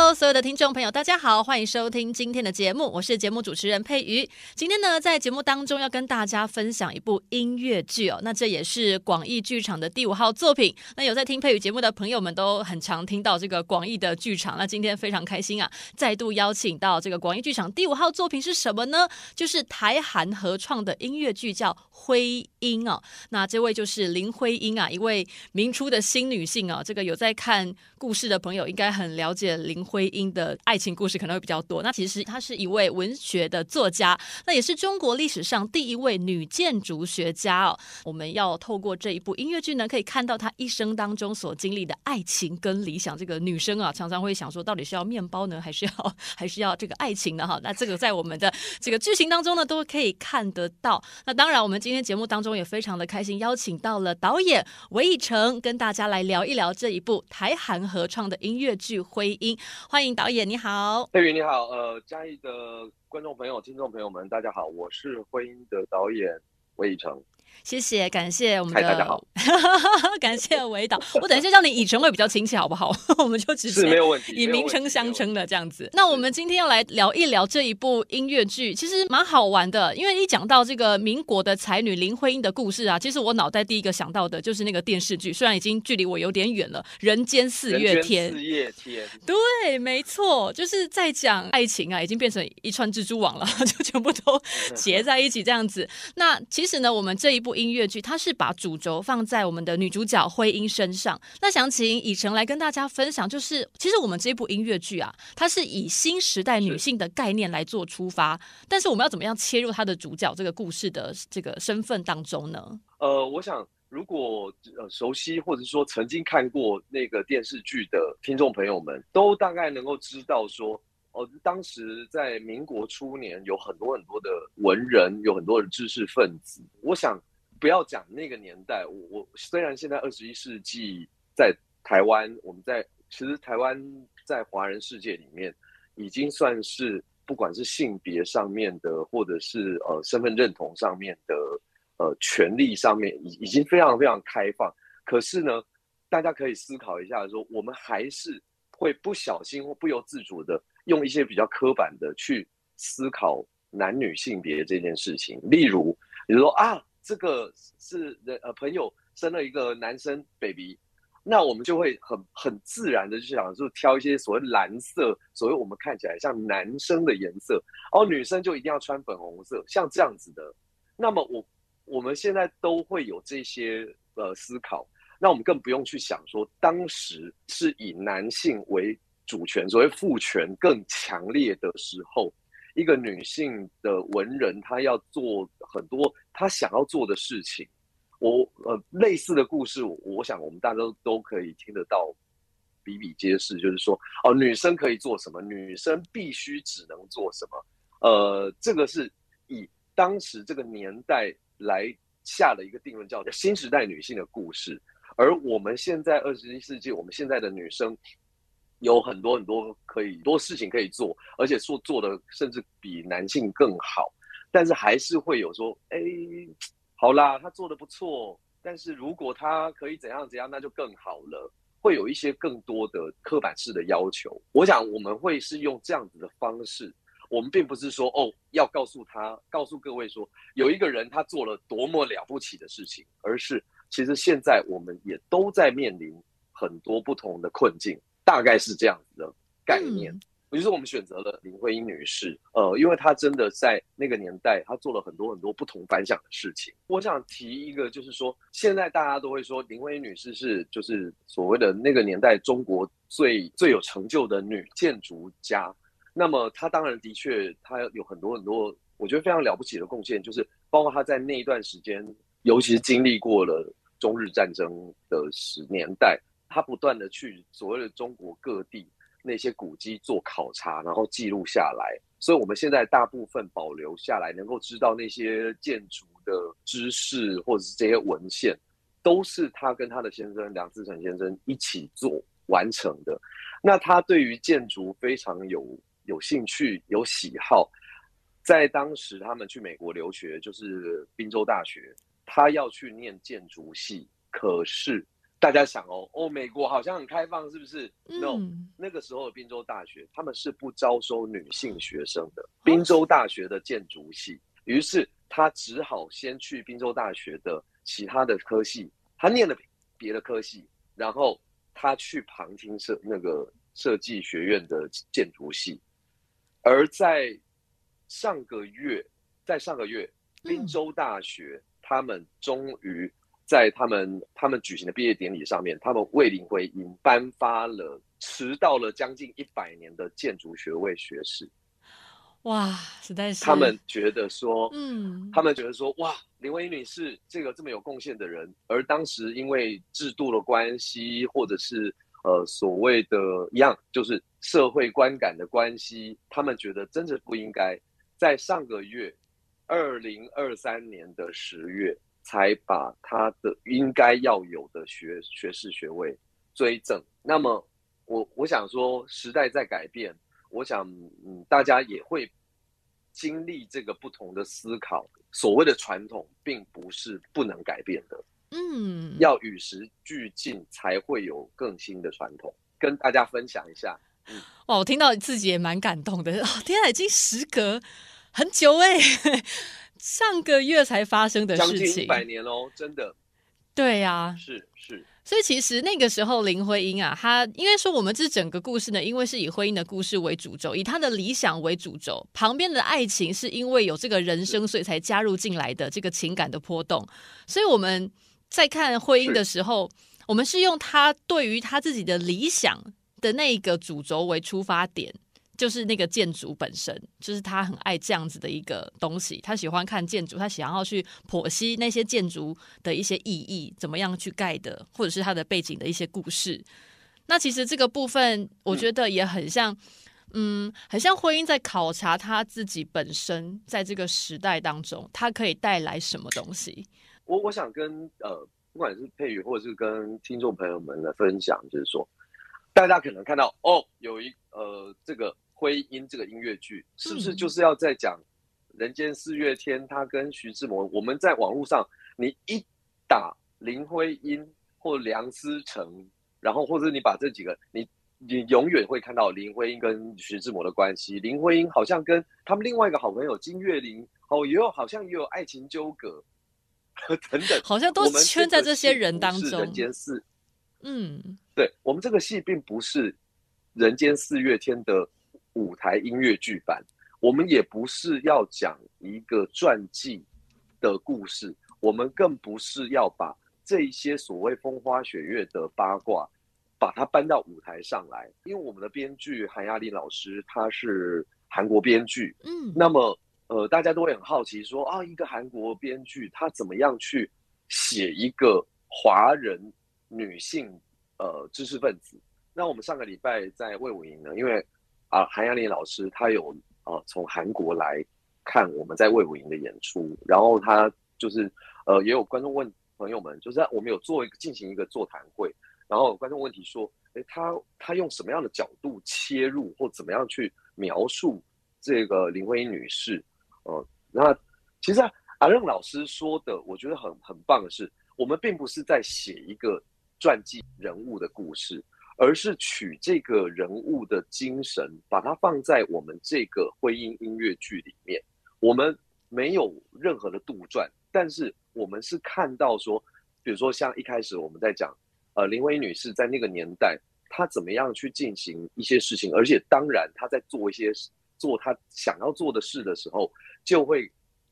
Hello，所有的听众朋友，大家好，欢迎收听今天的节目，我是节目主持人佩瑜。今天呢，在节目当中要跟大家分享一部音乐剧哦，那这也是广义剧场的第五号作品。那有在听佩瑜节目的朋友们都很常听到这个广义的剧场，那今天非常开心啊，再度邀请到这个广义剧场第五号作品是什么呢？就是台韩合创的音乐剧，叫《徽音》哦。那这位就是林徽因啊，一位明初的新女性啊，这个有在看故事的朋友应该很了解。林徽因的爱情故事可能会比较多。那其实她是一位文学的作家，那也是中国历史上第一位女建筑学家哦。我们要透过这一部音乐剧呢，可以看到她一生当中所经历的爱情跟理想。这个女生啊，常常会想说，到底是要面包呢，还是要还是要这个爱情呢？哈，那这个在我们的这个剧情当中呢，都可以看得到。那当然，我们今天节目当中也非常的开心，邀请到了导演韦以诚，跟大家来聊一聊这一部台韩合创的音乐剧《徽音》。欢迎导演，你好。佩云你好，呃，嘉义的观众朋友、听众朋友们，大家好，我是婚姻的导演魏以诚。谢谢，感谢我们的。大家好，感谢韦导。我等一下叫你以诚会比较亲切，好不好？我们就直接没有问题，以名称相称的这样子。那我们今天要来聊一聊这一部音乐剧，其实蛮好玩的。因为一讲到这个民国的才女林徽因的故事啊，其实我脑袋第一个想到的就是那个电视剧，虽然已经距离我有点远了，《人间四月天》。四月天。对，没错，就是在讲爱情啊，已经变成一串蜘蛛网了，就全部都 结在一起这样子。那其实呢，我们这一一部。音乐剧，它是把主轴放在我们的女主角徽因身上。那想请以诚来跟大家分享，就是其实我们这部音乐剧啊，它是以新时代女性的概念来做出发，但是我们要怎么样切入它的主角这个故事的这个身份当中呢？呃，我想如果呃熟悉或者说曾经看过那个电视剧的听众朋友们，都大概能够知道说，哦、当时在民国初年有很多很多的文人，有很多的知识分子，我想。不要讲那个年代，我我虽然现在二十一世纪在台湾，我们在其实台湾在华人世界里面已经算是不管是性别上面的，或者是呃身份认同上面的，呃权利上面已已经非常非常开放。可是呢，大家可以思考一下说，我们还是会不小心或不由自主的用一些比较刻板的去思考男女性别这件事情。例如，比如说啊。这个是人呃朋友生了一个男生 baby，那我们就会很很自然的就想说挑一些所谓蓝色，所谓我们看起来像男生的颜色，哦，女生就一定要穿粉红色，像这样子的。那么我我们现在都会有这些呃思考，那我们更不用去想说当时是以男性为主权，所谓父权更强烈的时候。一个女性的文人，她要做很多她想要做的事情。我呃，类似的故事，我想我们大家都都可以听得到，比比皆是。就是说，哦，女生可以做什么？女生必须只能做什么？呃，这个是以当时这个年代来下了一个定论，叫新时代女性的故事。而我们现在二十一世纪，我们现在的女生。有很多很多可以多事情可以做，而且做做的甚至比男性更好，但是还是会有说，哎，好啦，他做的不错，但是如果他可以怎样怎样，那就更好了。会有一些更多的刻板式的要求。我想我们会是用这样子的方式，我们并不是说哦，要告诉他，告诉各位说有一个人他做了多么了不起的事情，而是其实现在我们也都在面临很多不同的困境。大概是这样子的概念，也就是我们选择了林徽因女士，呃，因为她真的在那个年代，她做了很多很多不同凡响的事情。我想提一个，就是说，现在大家都会说林徽因女士是就是所谓的那个年代中国最最有成就的女建筑家。那么她当然的确，她有很多很多我觉得非常了不起的贡献，就是包括她在那一段时间，尤其是经历过了中日战争的十年代。她不断的去所谓的中国各地那些古迹做考察，然后记录下来，所以我们现在大部分保留下来，能够知道那些建筑的知识或者是这些文献，都是他跟他的先生梁思成先生一起做完成的。那他对于建筑非常有有兴趣、有喜好。在当时他们去美国留学，就是宾州大学，他要去念建筑系。可是大家想哦，哦，美国好像很开放，是不是？嗯？No，那个时候的宾州大学他们是不招收女性学生的。宾州大学的建筑系，于是他只好先去宾州大学的其他的科系，他念了别的科系，然后他去旁听设那个设计学院的建筑系，而在上个月，在上个月，宾州大学他们终于。在他们他们举行的毕业典礼上面，他们为林徽因颁发了迟到了将近一百年的建筑学位学士。哇，实在是！他们觉得说，嗯，他们觉得说，哇，林徽因女士这个这么有贡献的人，而当时因为制度的关系，或者是呃所谓的一样，就是社会观感的关系，他们觉得真的不应该在上个月，二零二三年的十月。才把他的应该要有的学学士学位追赠。那么我我想说，时代在改变，我想嗯，大家也会经历这个不同的思考。所谓的传统，并不是不能改变的，嗯，要与时俱进，才会有更新的传统。跟大家分享一下。嗯，哇，我听到自己也蛮感动的。哦，天啊，已经时隔很久哎。上个月才发生的事情，一百年哦，真的。对呀、啊，是是。所以其实那个时候林徽因啊，她应该说我们这整个故事呢，因为是以婚姻的故事为主轴，以她的理想为主轴，旁边的爱情是因为有这个人生，所以才加入进来的这个情感的波动。所以我们在看婚姻的时候，我们是用她对于她自己的理想的那一个主轴为出发点。就是那个建筑本身，就是他很爱这样子的一个东西，他喜欢看建筑，他想要去剖析那些建筑的一些意义，怎么样去盖的，或者是它的背景的一些故事。那其实这个部分，我觉得也很像，嗯，嗯，很像婚姻在考察他自己本身在这个时代当中，他可以带来什么东西。我我想跟呃，不管是佩宇，或者是跟听众朋友们来分享，就是说，大家可能看到哦，有一呃这个。徽因这个音乐剧是不是就是要在讲人间四月天？他跟徐志摩，我们在网络上，你一打林徽因或梁思成，然后或者你把这几个，你你永远会看到林徽因跟徐志摩的关系。林徽因好像跟他们另外一个好朋友金岳霖，哦，也有好像也有爱情纠葛 等等，好像都圈在这些人当中。人间四，嗯，对，我们这个戏并不是人间四月天的。舞台音乐剧版，我们也不是要讲一个传记的故事，我们更不是要把这一些所谓风花雪月的八卦，把它搬到舞台上来。因为我们的编剧韩亚丽老师他是韩国编剧，嗯，那么呃，大家都会很好奇说啊，一个韩国编剧他怎么样去写一个华人女性呃知识分子？那我们上个礼拜在魏武营呢，因为啊，韩亚琳老师他有啊从韩国来看我们在魏武营的演出，然后他就是呃也有观众问朋友们，就是我们有做一个进行一个座谈会，然后观众问题说，诶，他他用什么样的角度切入，或怎么样去描述这个林徽因女士？呃，那其实阿任老师说的，我觉得很很棒的是，我们并不是在写一个传记人物的故事。而是取这个人物的精神，把它放在我们这个徽因音乐剧里面。我们没有任何的杜撰，但是我们是看到说，比如说像一开始我们在讲，呃，林徽女士在那个年代，她怎么样去进行一些事情，而且当然她在做一些做她想要做的事的时候，就会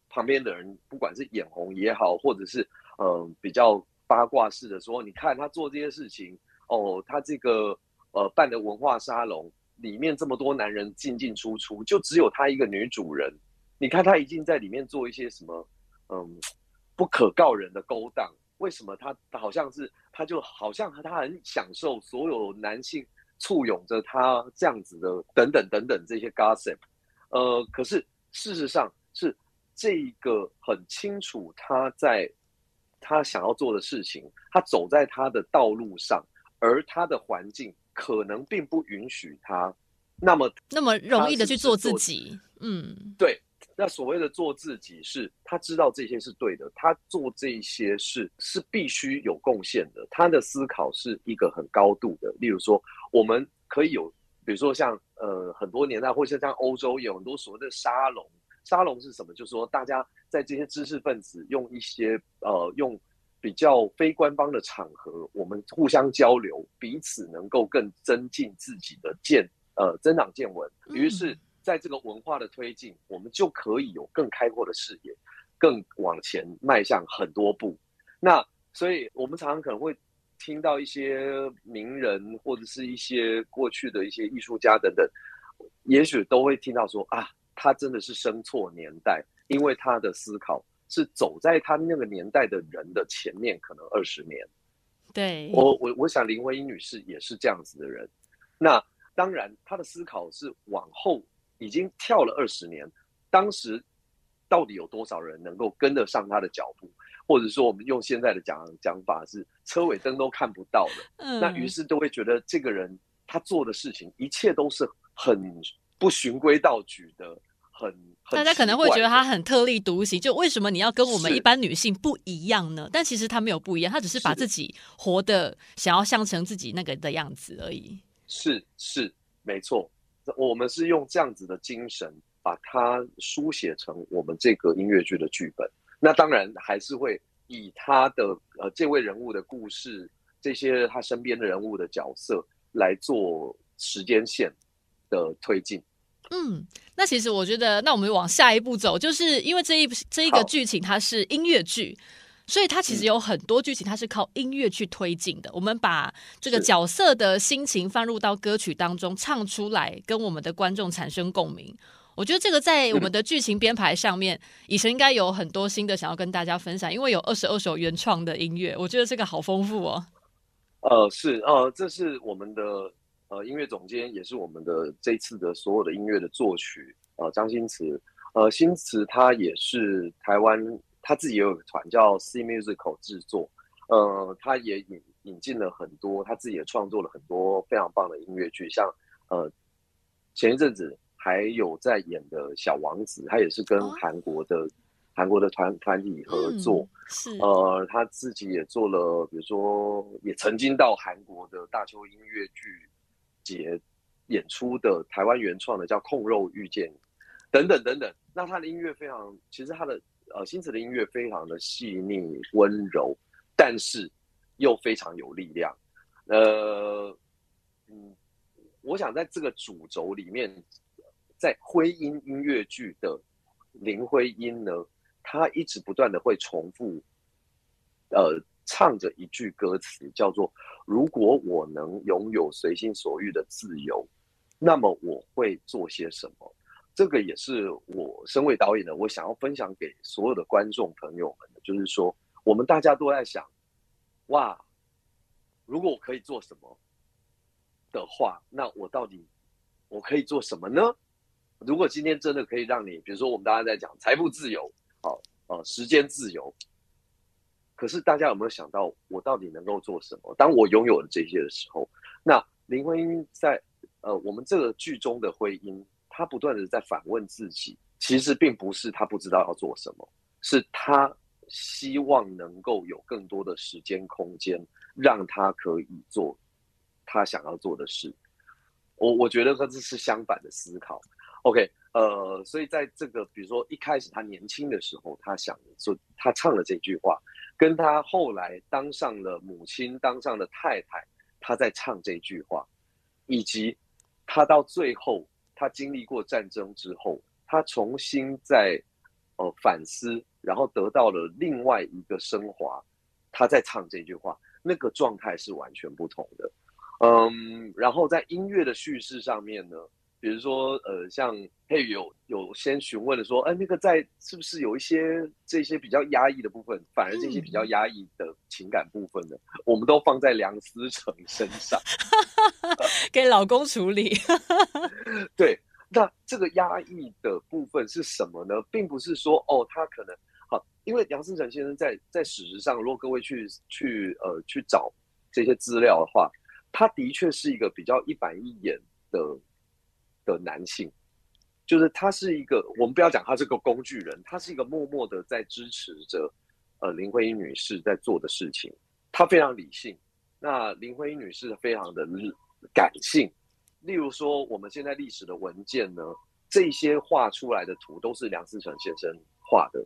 旁边的人不管是眼红也好，或者是嗯、比较八卦式的说，你看她做这些事情。哦，他这个呃办的文化沙龙里面这么多男人进进出出，就只有他一个女主人。你看他已经在里面做一些什么，嗯，不可告人的勾当。为什么他好像是他就好像他很享受所有男性簇拥着他这样子的等等等等这些 gossip。呃，可是事实上是这个很清楚他在他想要做的事情，他走在他的道路上，而他的环境可能并不允许他，那么那么容易的去做自己，嗯，对。那所谓的做自己是，是他知道这些是对的，他做这些事是必须有贡献的。他的思考是一个很高度的。例如说，我们可以有，比如说像呃很多年代，或者像欧洲有很多所谓的沙龙。沙龙是什么？就是说大家在这些知识分子用一些呃用比较非官方的场合，我们互相交流，彼此能够更增进自己的见呃增长见闻。于是。在这个文化的推进，我们就可以有更开阔的视野，更往前迈向很多步。那所以，我们常常可能会听到一些名人或者是一些过去的一些艺术家等等，也许都会听到说啊，他真的是生错年代，因为他的思考是走在他那个年代的人的前面，可能二十年。对，我我我想林徽因女士也是这样子的人。那当然，她的思考是往后。已经跳了二十年，当时到底有多少人能够跟得上他的脚步？或者说，我们用现在的讲讲法是车尾灯都看不到的。嗯，那于是都会觉得这个人他做的事情，一切都是很不循规蹈矩的，很，很大家可能会觉得他很特立独行。就为什么你要跟我们一般女性不一样呢？但其实他没有不一样，他只是把自己活的想要像成自己那个的样子而已。是是，没错。我们是用这样子的精神，把它书写成我们这个音乐剧的剧本。那当然还是会以他的呃这位人物的故事，这些他身边的人物的角色来做时间线的推进。嗯，那其实我觉得，那我们往下一步走，就是因为这一这一个剧情它是音乐剧。所以它其实有很多剧情，它是靠音乐去推进的。我们把这个角色的心情放入到歌曲当中，唱出来，跟我们的观众产生共鸣。我觉得这个在我们的剧情编排上面，以前应该有很多新的想要跟大家分享，因为有二十二首原创的音乐，我觉得这个好丰富哦。呃，是呃，这是我们的呃音乐总监，也是我们的这次的所有的音乐的作曲呃张新慈，呃新慈他也是台湾。他自己也有个团叫 C Musical 制作，呃，他也引引进了很多，他自己也创作了很多非常棒的音乐剧，像呃前一阵子还有在演的小王子，他也是跟韩国的、哦、韩国的团团体合作，嗯、是。呃他自己也做了，比如说也曾经到韩国的大邱音乐剧节演出的台湾原创的叫《控肉遇见》等等等等，那他的音乐非常，其实他的。呃，新慈的音乐非常的细腻温柔，但是又非常有力量。呃，嗯，我想在这个主轴里面，在徽音音乐剧的林徽因呢，他一直不断的会重复，呃，唱着一句歌词，叫做“如果我能拥有随心所欲的自由，那么我会做些什么？”这个也是我身为导演的，我想要分享给所有的观众朋友们的，就是说，我们大家都在想，哇，如果我可以做什么的话，那我到底我可以做什么呢？如果今天真的可以让你，比如说我们大家在讲财富自由，好，呃，时间自由，可是大家有没有想到，我到底能够做什么？当我拥有了这些的时候，那林徽因在呃我们这个剧中的徽因。她不断的在反问自己，其实并不是她不知道要做什么，是她希望能够有更多的时间空间，让她可以做她想要做的事。我我觉得这是相反的思考。OK，呃，所以在这个比如说一开始他年轻的时候，他想说他唱了这句话，跟他后来当上了母亲，当上了太太，他在唱这句话，以及他到最后。他经历过战争之后，他重新在呃反思，然后得到了另外一个升华。他在唱这句话，那个状态是完全不同的。嗯，然后在音乐的叙事上面呢，比如说呃，像佩宇有有先询问的说，哎，那个在是不是有一些这些比较压抑的部分，反而这些比较压抑的情感部分呢，嗯、我们都放在梁思成身上。给老公处理，对，那这个压抑的部分是什么呢？并不是说哦，他可能好，因为梁思成先生在在史实上，如果各位去去呃去找这些资料的话，他的确是一个比较一板一眼的的男性，就是他是一个，我们不要讲他是个工具人，他是一个默默的在支持着呃林徽因女士在做的事情，他非常理性。那林徽因女士非常的感性，例如说我们现在历史的文件呢，这些画出来的图都是梁思成先生画的，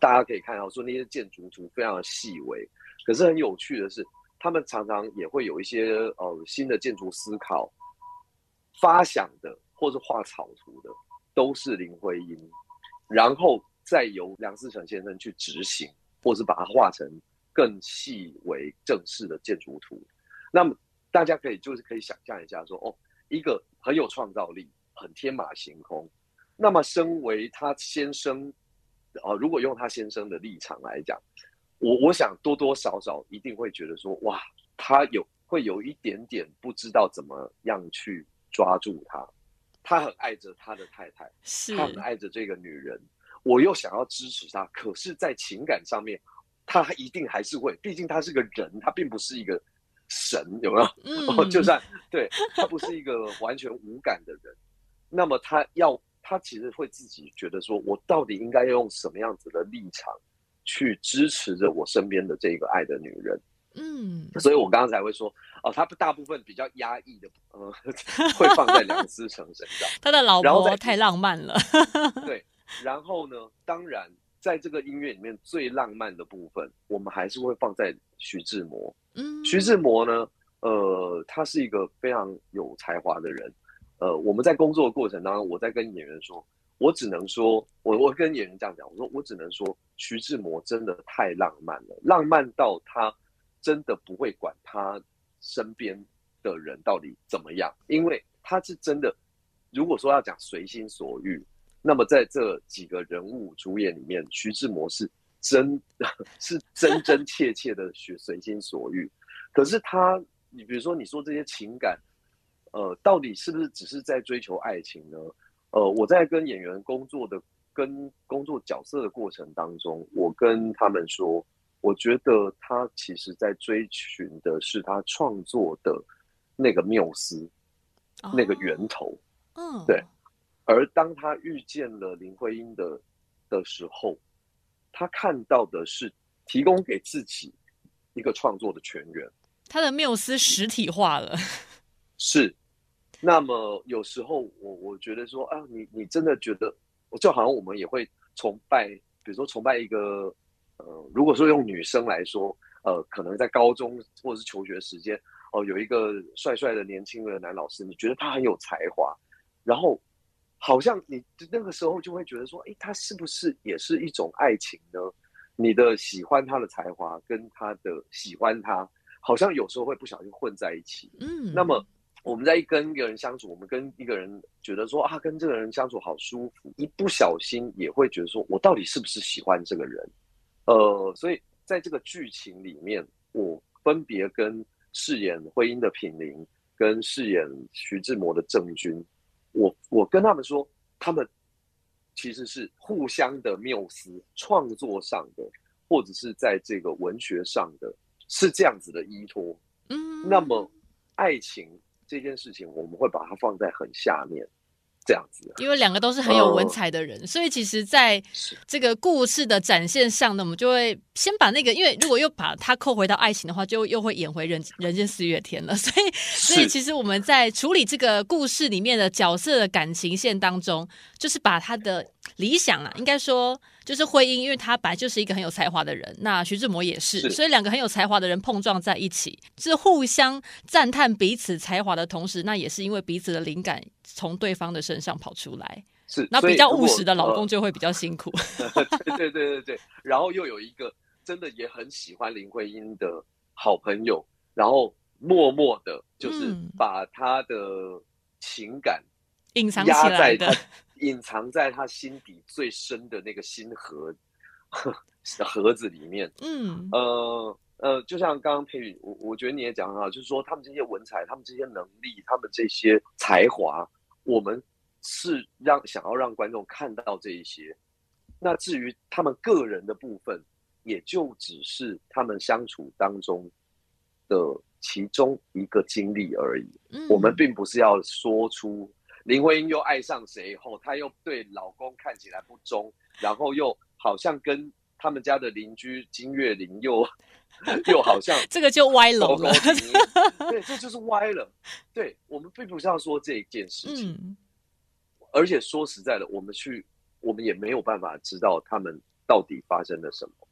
大家可以看到说那些建筑图非常的细微，可是很有趣的是，他们常常也会有一些呃新的建筑思考发想的，或是画草图的，都是林徽因，然后再由梁思成先生去执行，或是把它画成更细微正式的建筑图。那么大家可以就是可以想象一下说，哦，一个很有创造力。很天马行空，那么身为他先生，啊，如果用他先生的立场来讲，我我想多多少少一定会觉得说，哇，他有会有一点点不知道怎么样去抓住他，他很爱着他的太太，是他很爱着这个女人，我又想要支持他，可是，在情感上面，他一定还是会，毕竟他是个人，他并不是一个神，有没有？嗯，就算对他不是一个完全无感的人。那么他要，他其实会自己觉得说，我到底应该要用什么样子的立场去支持着我身边的这个爱的女人？嗯，所以我刚刚才会说，哦，他大部分比较压抑的，呃，会放在梁思成身上。他的老婆太浪漫了。对，然后呢，当然在这个音乐里面最浪漫的部分，我们还是会放在徐志摩。嗯，徐志摩呢，呃，他是一个非常有才华的人。呃，我们在工作的过程当中，我在跟演员说，我只能说，我我跟演员这样讲，我说我只能说，徐志摩真的太浪漫了，浪漫到他真的不会管他身边的人到底怎么样，因为他是真的。如果说要讲随心所欲，那么在这几个人物主演里面，徐志摩是真是真真 切切的随随心所欲。可是他，你比如说你说这些情感。呃，到底是不是只是在追求爱情呢？呃，我在跟演员工作的、跟工作角色的过程当中，我跟他们说，我觉得他其实在追寻的是他创作的那个缪斯，oh. 那个源头。嗯，oh. 对。而当他遇见了林徽因的的时候，他看到的是提供给自己一个创作的泉源，他的缪斯实体化了，是。那么有时候我我觉得说啊，你你真的觉得，我就好像我们也会崇拜，比如说崇拜一个，呃，如果说用女生来说，呃，可能在高中或者是求学时间，哦、呃，有一个帅帅的年轻的男老师，你觉得他很有才华，然后好像你那个时候就会觉得说，诶，他是不是也是一种爱情呢？你的喜欢他的才华跟他的喜欢他，好像有时候会不小心混在一起。嗯，那么。我们在一跟一个人相处，我们跟一个人觉得说啊，跟这个人相处好舒服，一不小心也会觉得说，我到底是不是喜欢这个人？呃，所以在这个剧情里面，我分别跟饰演徽因的品茗，跟饰演徐志摩的郑钧，我我跟他们说，他们其实是互相的缪斯，创作上的，或者是在这个文学上的，是这样子的依托。嗯，那么爱情。这件事情我们会把它放在很下面，这样子，因为两个都是很有文采的人，呃、所以其实在这个故事的展现上呢，我们就会先把那个，因为如果又把它扣回到爱情的话，就又会演回人人间四月天了。所以，所以其实我们在处理这个故事里面的角色的感情线当中，就是把他的理想啊，应该说。就是徽因，因为他本来就是一个很有才华的人，那徐志摩也是，是所以两个很有才华的人碰撞在一起，是互相赞叹彼此才华的同时，那也是因为彼此的灵感从对方的身上跑出来。是，那比较务实的老公就会比较辛苦。呃、对对对对对，然后又有一个真的也很喜欢林徽因的好朋友，然后默默的，就是把他的情感隐藏起来的。隐藏在他心底最深的那个心盒 盒子里面。嗯，呃呃，就像刚刚佩宇，我我觉得你也讲很好，就是说他们这些文采，他们这些能力，他们这些才华，我们是让想要让观众看到这一些，那至于他们个人的部分，也就只是他们相处当中的其中一个经历而已。嗯，我们并不是要说出林徽因又爱上谁以后，她又对老公看起来不忠，然后又好像跟他们家的邻居金岳霖又 又好像 这个就歪楼了。对，这就是歪了。对，我们并不是要说这一件事情。嗯而且说实在的，我们去，我们也没有办法知道他们到底发生了什么，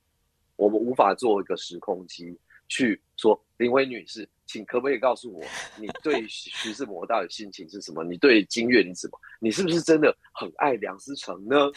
我们无法做一个时空机去说林徽女士，请可不可以告诉我，你对徐志摩到底心情是什么？你对金岳霖什么？你是不是真的很爱梁思成呢？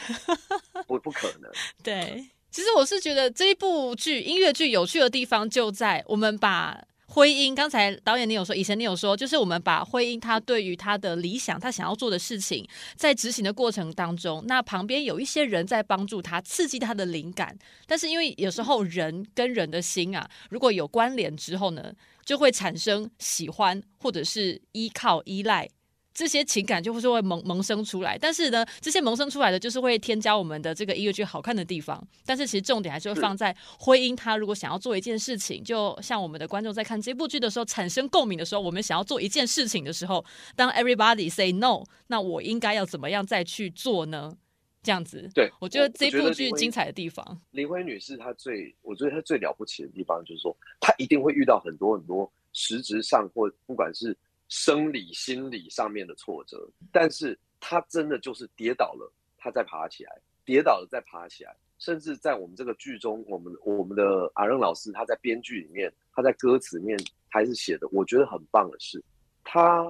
不，不可能。对，其实我是觉得这一部剧音乐剧有趣的地方就在我们把。婚姻，刚才导演你有说，以前你有说，就是我们把婚姻他对于他的理想，他想要做的事情，在执行的过程当中，那旁边有一些人在帮助他，刺激他的灵感。但是因为有时候人跟人的心啊，如果有关联之后呢，就会产生喜欢或者是依靠、依赖。这些情感就会是会萌萌生出来，但是呢，这些萌生出来的就是会添加我们的这个音乐剧好看的地方。但是其实重点还是会放在婚姻，他如果想要做一件事情，就像我们的观众在看这部剧的时候产生共鸣的时候，我们想要做一件事情的时候，当 everybody say no，那我应该要怎么样再去做呢？这样子，对，我觉得这部剧精彩的地方，林徽女士她最，我觉得她最了不起的地方就是说，她一定会遇到很多很多实质上或不管是。生理、心理上面的挫折，但是他真的就是跌倒了，他再爬起来，跌倒了再爬起来，甚至在我们这个剧中，我们我们的阿任老师他在编剧里面，他在歌词里面还是写的，我觉得很棒的是，他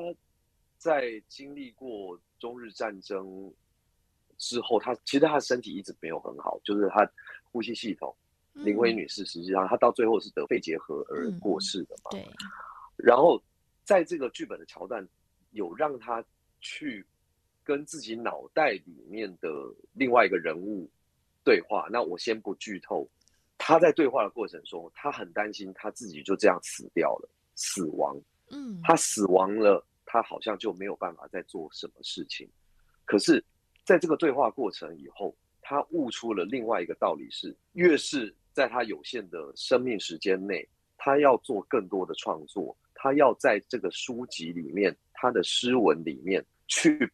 在经历过中日战争之后，他其实他的身体一直没有很好，就是他呼吸系统，嗯、林徽女士实际上她到最后是得肺结核而过世的嘛，嗯、对，然后。在这个剧本的桥段，有让他去跟自己脑袋里面的另外一个人物对话。那我先不剧透，他在对话的过程中，他很担心他自己就这样死掉了，死亡。嗯，他死亡了，他好像就没有办法再做什么事情。可是，在这个对话过程以后，他悟出了另外一个道理是：越是在他有限的生命时间内，他要做更多的创作。他要在这个书籍里面，他的诗文里面去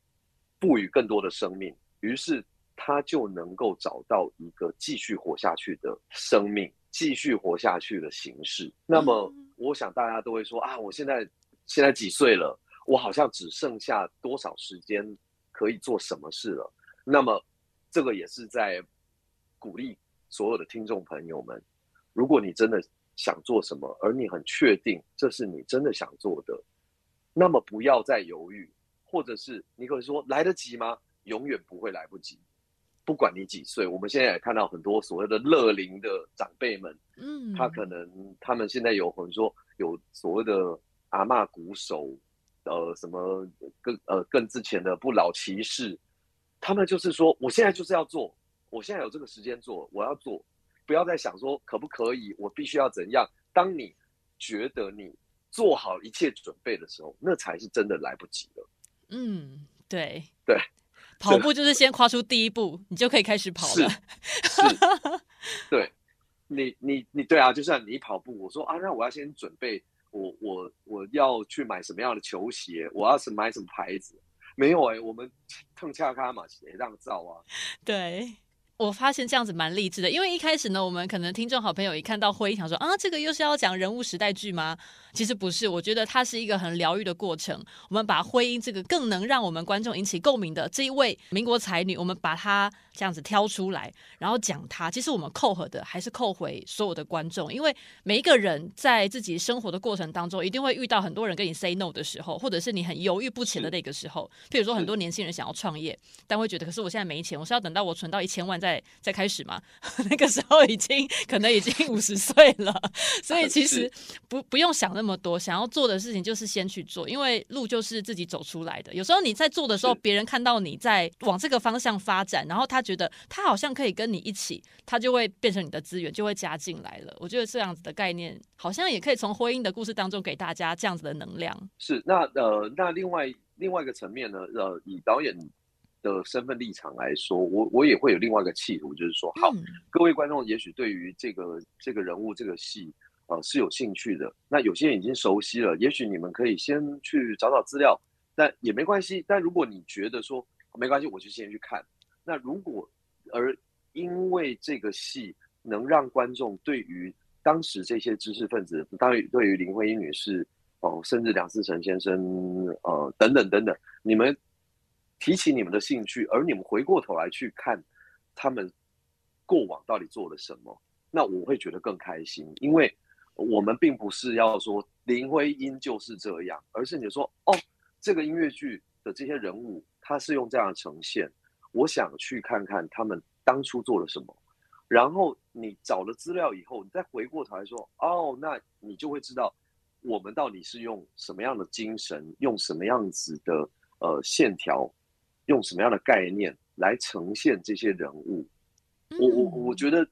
赋予更多的生命，于是他就能够找到一个继续活下去的生命，继续活下去的形式。那么，我想大家都会说啊，我现在现在几岁了？我好像只剩下多少时间可以做什么事了？那么，这个也是在鼓励所有的听众朋友们，如果你真的。想做什么，而你很确定这是你真的想做的，那么不要再犹豫，或者是你可以说来得及吗？永远不会来不及。不管你几岁，我们现在也看到很多所谓的乐龄的长辈们，嗯，他可能他们现在有很多有所谓的阿嬷鼓手，呃，什么更呃更之前的不老骑士，他们就是说，我现在就是要做，我现在有这个时间做，我要做。不要再想说可不可以，我必须要怎样。当你觉得你做好一切准备的时候，那才是真的来不及了。嗯，对对，跑步就是先跨出第一步，你就可以开始跑了。是，是对，你你你对啊，就算你跑步，我说啊，那我要先准备，我我我要去买什么样的球鞋，我要是买什么牌子？没有哎、欸，我们蹭恰卡嘛，谁让造啊？对。我发现这样子蛮励志的，因为一开始呢，我们可能听众好朋友一看到婚姻，想说啊，这个又是要讲人物时代剧吗？其实不是，我觉得它是一个很疗愈的过程。我们把婚姻这个更能让我们观众引起共鸣的这一位民国才女，我们把她这样子挑出来，然后讲他。其实我们扣合的还是扣回所有的观众，因为每一个人在自己生活的过程当中，一定会遇到很多人跟你 say no 的时候，或者是你很犹豫不前的那个时候。譬如说，很多年轻人想要创业，但会觉得，可是我现在没钱，我是要等到我存到一千万再。再再开始嘛？那个时候已经可能已经五十岁了，所以其实不不用想那么多，想要做的事情就是先去做，因为路就是自己走出来的。有时候你在做的时候，别人看到你在往这个方向发展，然后他觉得他好像可以跟你一起，他就会变成你的资源，就会加进来了。我觉得这样子的概念，好像也可以从婚姻的故事当中给大家这样子的能量。是，那呃，那另外另外一个层面呢，呃，以导演。的身份立场来说，我我也会有另外一个企图，就是说，好，各位观众，也许对于这个这个人物这个戏，呃，是有兴趣的。那有些人已经熟悉了，也许你们可以先去找找资料，但也没关系。但如果你觉得说没关系，我就先去看。那如果而因为这个戏能让观众对于当时这些知识分子，当然对于林徽因女士，哦、甚至梁思成先生，呃，等等等等，你们。提起你们的兴趣，而你们回过头来去看他们过往到底做了什么，那我会觉得更开心，因为我们并不是要说林徽因就是这样，而是你说哦，这个音乐剧的这些人物，他是用这样呈现，我想去看看他们当初做了什么，然后你找了资料以后，你再回过头来说哦，那你就会知道我们到底是用什么样的精神，用什么样子的呃线条。用什么样的概念来呈现这些人物？我我我觉得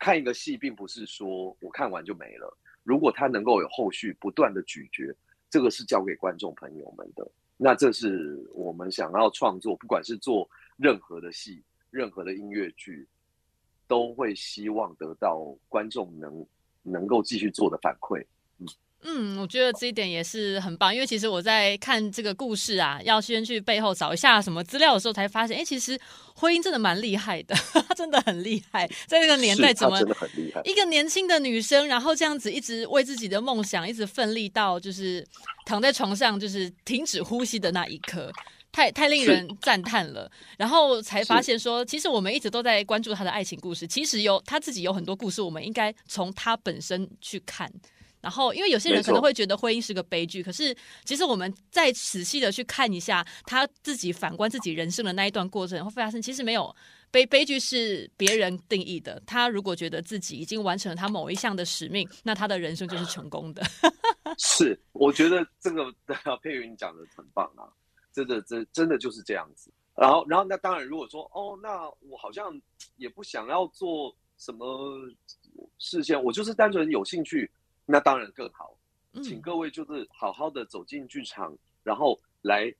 看一个戏，并不是说我看完就没了。如果他能够有后续不断的咀嚼，这个是交给观众朋友们的。那这是我们想要创作，不管是做任何的戏、任何的音乐剧，都会希望得到观众能能够继续做的反馈。嗯。嗯，我觉得这一点也是很棒，因为其实我在看这个故事啊，要先去背后找一下什么资料的时候，才发现，哎，其实婚姻真的蛮厉害的，她 真的很厉害，在那个年代怎么真的很厉害，一个年轻的女生，然后这样子一直为自己的梦想一直奋力到就是躺在床上就是停止呼吸的那一刻，太太令人赞叹了。然后才发现说，其实我们一直都在关注他的爱情故事，其实有他自己有很多故事，我们应该从他本身去看。然后，因为有些人可能会觉得婚姻是个悲剧，可是其实我们再仔细的去看一下他自己反观自己人生的那一段过程，会发现其实没有悲悲剧是别人定义的。他如果觉得自己已经完成了他某一项的使命，那他的人生就是成功的。是，我觉得这个 佩云讲的很棒啊，真的真真的就是这样子。然后，然后那当然，如果说哦，那我好像也不想要做什么事情，我就是单纯有兴趣。那当然更好，请各位就是好好的走进剧场，然后来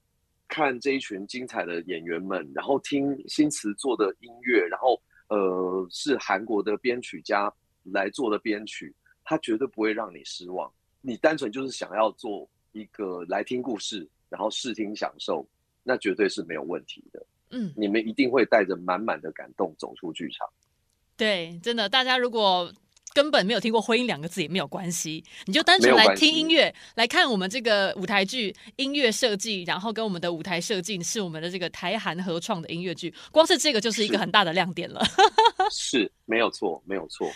看这一群精彩的演员们，然后听新词做的音乐，然后呃是韩国的编曲家来做的编曲，他绝对不会让你失望。你单纯就是想要做一个来听故事，然后视听享受，那绝对是没有问题的。嗯，你们一定会带着满满的感动走出剧场。对，真的，大家如果。根本没有听过“婚姻”两个字也没有关系，你就单纯来听音乐，来看我们这个舞台剧音乐设计，然后跟我们的舞台设计是我们的这个台韩合创的音乐剧，光是这个就是一个很大的亮点了。是，是没有错，没有错。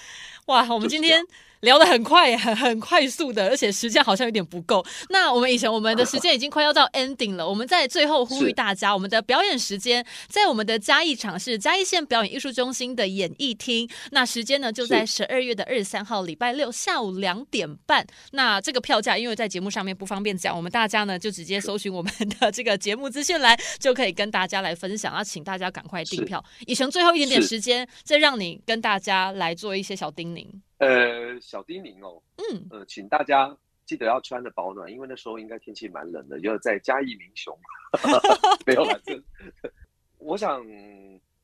哇，我们今天。聊得很快，很很快速的，而且时间好像有点不够。那我们以前我们的时间已经快要到 ending 了，我们在最后呼吁大家，我们的表演时间在我们的嘉义场是嘉义县表演艺术中心的演艺厅。那时间呢就在十二月的二十三号礼拜六下午两点半。那这个票价因为在节目上面不方便讲，我们大家呢就直接搜寻我们的这个节目资讯栏，就可以跟大家来分享。要请大家赶快订票。以前最后一点点时间，再让你跟大家来做一些小叮咛。呃，小叮咛哦，嗯，呃，请大家记得要穿的保暖，因为那时候应该天气蛮冷的，要在嘉义民雄，没有啦，真，我想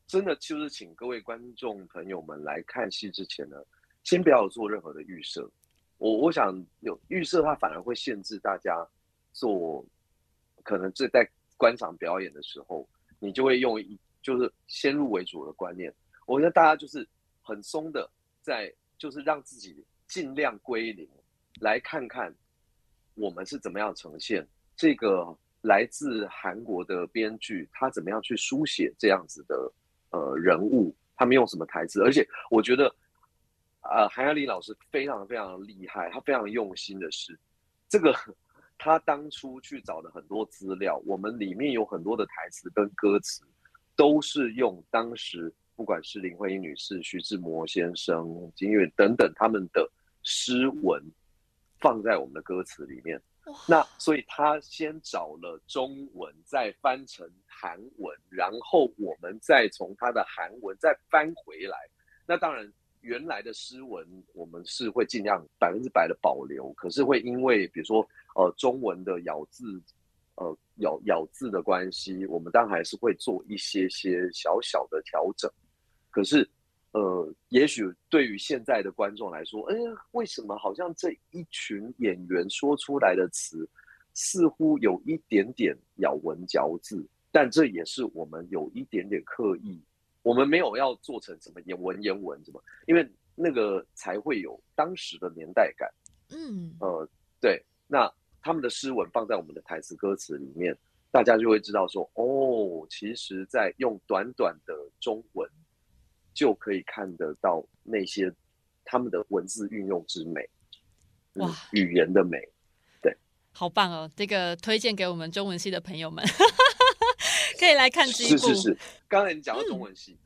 真的就是请各位观众朋友们来看戏之前呢，先不要做任何的预设，我我想有预设，它反而会限制大家做，可能这在观赏表演的时候，你就会用一就是先入为主的观念，我觉得大家就是很松的在。就是让自己尽量归零，来看看我们是怎么样呈现这个来自韩国的编剧，他怎么样去书写这样子的呃人物，他们用什么台词？而且我觉得，呃，韩亚丽老师非常非常厉害，他非常用心的是，这个他当初去找的很多资料，我们里面有很多的台词跟歌词，都是用当时。不管是林徽因女士、徐志摩先生、金岳等等他们的诗文，放在我们的歌词里面。那所以他先找了中文，再翻成韩文，然后我们再从他的韩文再翻回来。那当然，原来的诗文我们是会尽量百分之百的保留，可是会因为比如说呃中文的咬字。呃咬咬字的关系，我们当然还是会做一些些小小的调整。可是，呃，也许对于现在的观众来说，哎，为什么好像这一群演员说出来的词似乎有一点点咬文嚼字？但这也是我们有一点点刻意，我们没有要做成什么言文言文什么，因为那个才会有当时的年代感。嗯，呃，对，那他们的诗文放在我们的台词歌词里面，大家就会知道说，哦，其实，在用短短的中文就可以看得到那些他们的文字运用之美，哇，语言的美，对，好棒哦！这个推荐给我们中文系的朋友们，可以来看这一部。是是是，刚才你讲到中文系，嗯、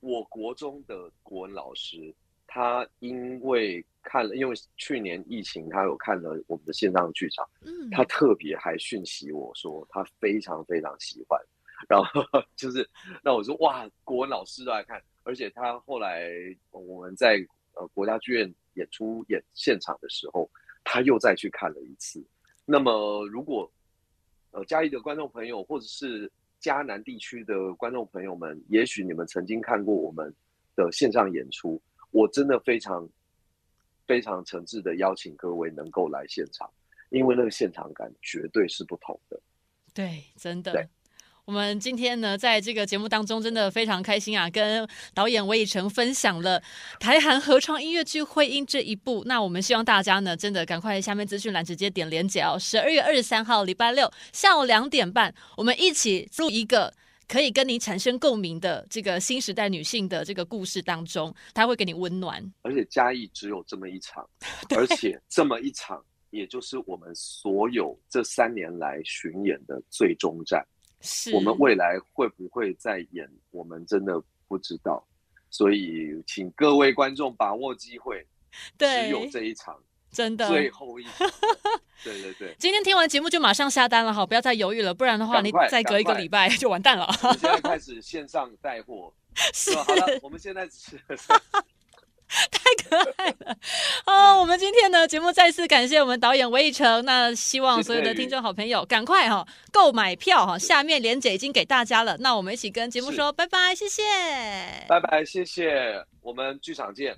我国中的国文老师，他因为。看了，因为去年疫情，他有看了我们的线上剧场，嗯，他特别还讯息我说他非常非常喜欢，然后就是那我说哇，国文老师都来看，而且他后来我们在呃国家剧院演出演现场的时候，他又再去看了一次。那么如果呃嘉义的观众朋友或者是嘉南地区的观众朋友们，也许你们曾经看过我们的线上演出，我真的非常。非常诚挚的邀请各位能够来现场，因为那个现场感绝对是不同的。对，真的。我们今天呢，在这个节目当中，真的非常开心啊，跟导演韦以诚分享了台韩合唱音乐剧《会音》这一部。那我们希望大家呢，真的赶快下面资讯栏直接点连结哦。十二月二十三号礼拜六下午两点半，我们一起录一个。可以跟你产生共鸣的这个新时代女性的这个故事当中，她会给你温暖。而且嘉义只有这么一场，而且这么一场，也就是我们所有这三年来巡演的最终站。是我们未来会不会再演，我们真的不知道。所以，请各位观众把握机会，只有这一场。真的，最后一场 对对对，今天听完节目就马上下单了哈，不要再犹豫了，不然的话你再隔一个礼拜就完蛋了。我们现在 开始线上带货，是好了，我们现在只是 太可爱了哦。我们今天呢节目再次感谢我们导演韦以诚，那希望所有的听众好朋友赶快哈购买票哈，下面链接已经给大家了，那我们一起跟节目说拜拜，谢谢，拜拜，谢谢，我们剧场见。